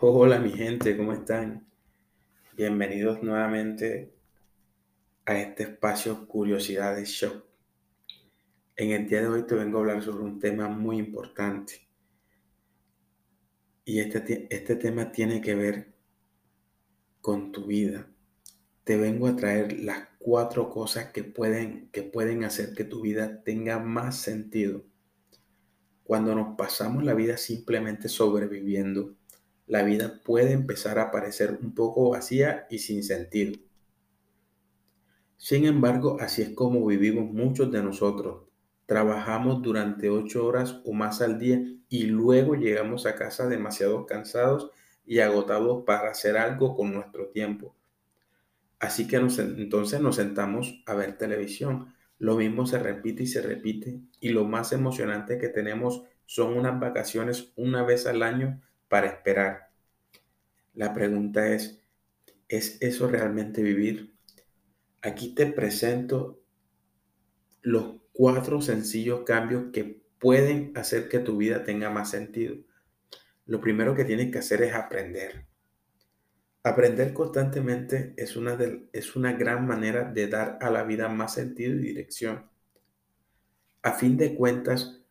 Hola mi gente, ¿cómo están? Bienvenidos nuevamente a este espacio Curiosidades Show. En el día de hoy te vengo a hablar sobre un tema muy importante. Y este, este tema tiene que ver con tu vida. Te vengo a traer las cuatro cosas que pueden, que pueden hacer que tu vida tenga más sentido. Cuando nos pasamos la vida simplemente sobreviviendo, la vida puede empezar a parecer un poco vacía y sin sentido. Sin embargo, así es como vivimos muchos de nosotros. Trabajamos durante ocho horas o más al día y luego llegamos a casa demasiado cansados y agotados para hacer algo con nuestro tiempo. Así que entonces nos sentamos a ver televisión. Lo mismo se repite y se repite y lo más emocionante que tenemos son unas vacaciones una vez al año para esperar. La pregunta es, ¿es eso realmente vivir? Aquí te presento los cuatro sencillos cambios que pueden hacer que tu vida tenga más sentido. Lo primero que tienes que hacer es aprender. Aprender constantemente es una, es una gran manera de dar a la vida más sentido y dirección. A fin de cuentas,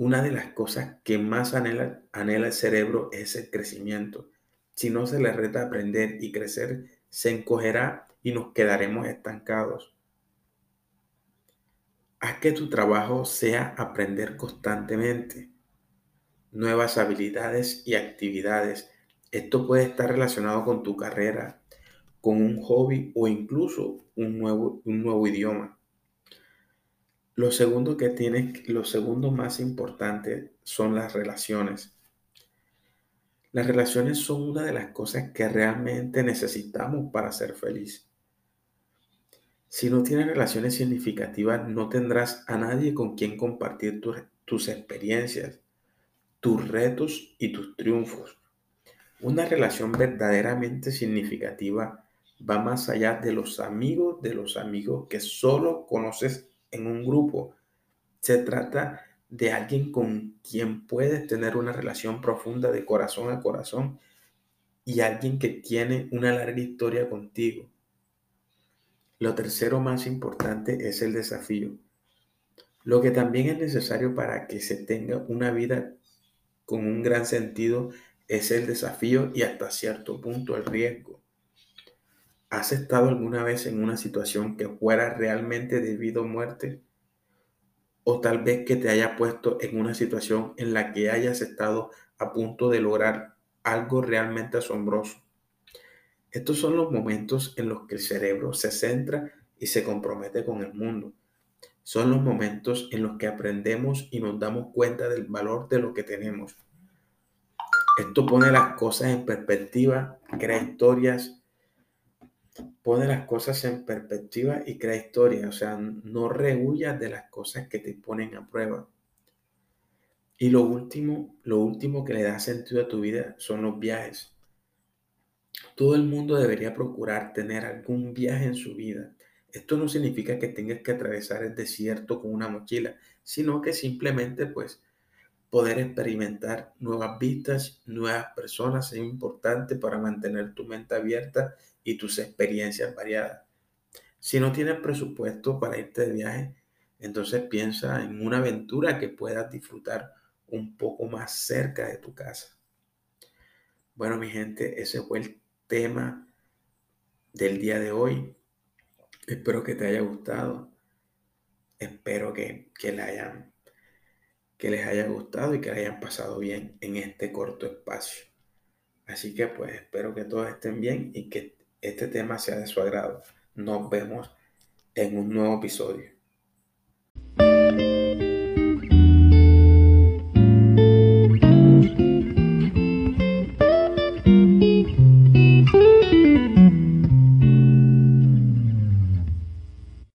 una de las cosas que más anhela, el cerebro es el crecimiento. Si no se le reta aprender y crecer, se encogerá y nos quedaremos estancados. Haz que tu trabajo sea aprender constantemente nuevas habilidades y actividades. Esto puede estar relacionado con tu carrera, con un hobby o incluso un nuevo idioma. Lo segundo que tienes, lo segundo más importante son las relaciones. Las relaciones son una de las cosas que realmente necesitamos para ser feliz. Si no tienes relaciones significativas, no tendrás a nadie con quien compartir tus experiencias, tus retos y tus triunfos. Una relación verdaderamente significativa va más allá de los amigos de los amigos que solo conoces en un grupo. Se trata de alguien con quien puedes tener una relación profunda de corazón a corazón y alguien que tiene una larga historia contigo. Lo tercero más importante es el desafío. Lo que también es necesario para que se tenga una vida con un gran sentido es el desafío y hasta cierto punto el riesgo. ¿Has estado alguna vez en una situación que fuera realmente debido a muerte? O tal vez que te haya puesto en una situación en la que hayas estado a punto de lograr algo realmente asombroso. Estos son los momentos en los que el cerebro se centra y se compromete con el mundo. Son los momentos en los que aprendemos y nos damos cuenta del valor de lo que tenemos. Esto pone las cosas en perspectiva, crea historias pone las cosas en perspectiva y crea historia. O sea, no rehuyas de las cosas que te ponen a prueba. Y lo último, lo último que le da sentido a tu vida son los viajes. Todo el mundo debería procurar tener algún viaje en su vida. Esto no significa que tengas que atravesar el desierto con una mochila, sino que simplemente pues poder experimentar nuevas vistas, nuevas personas es importante para mantener tu mente abierta y tus experiencias variadas. Si no tienes presupuesto para irte de viaje, entonces piensa en una aventura que puedas disfrutar un poco más cerca de tu casa. Bueno, mi gente, ese fue el tema del día de hoy. Espero que te haya gustado. Espero que, que, hayan, que les haya gustado y que hayan pasado bien en este corto espacio. Así que pues espero que todos estén bien y que este tema sea de su agrado. Nos vemos en un nuevo episodio.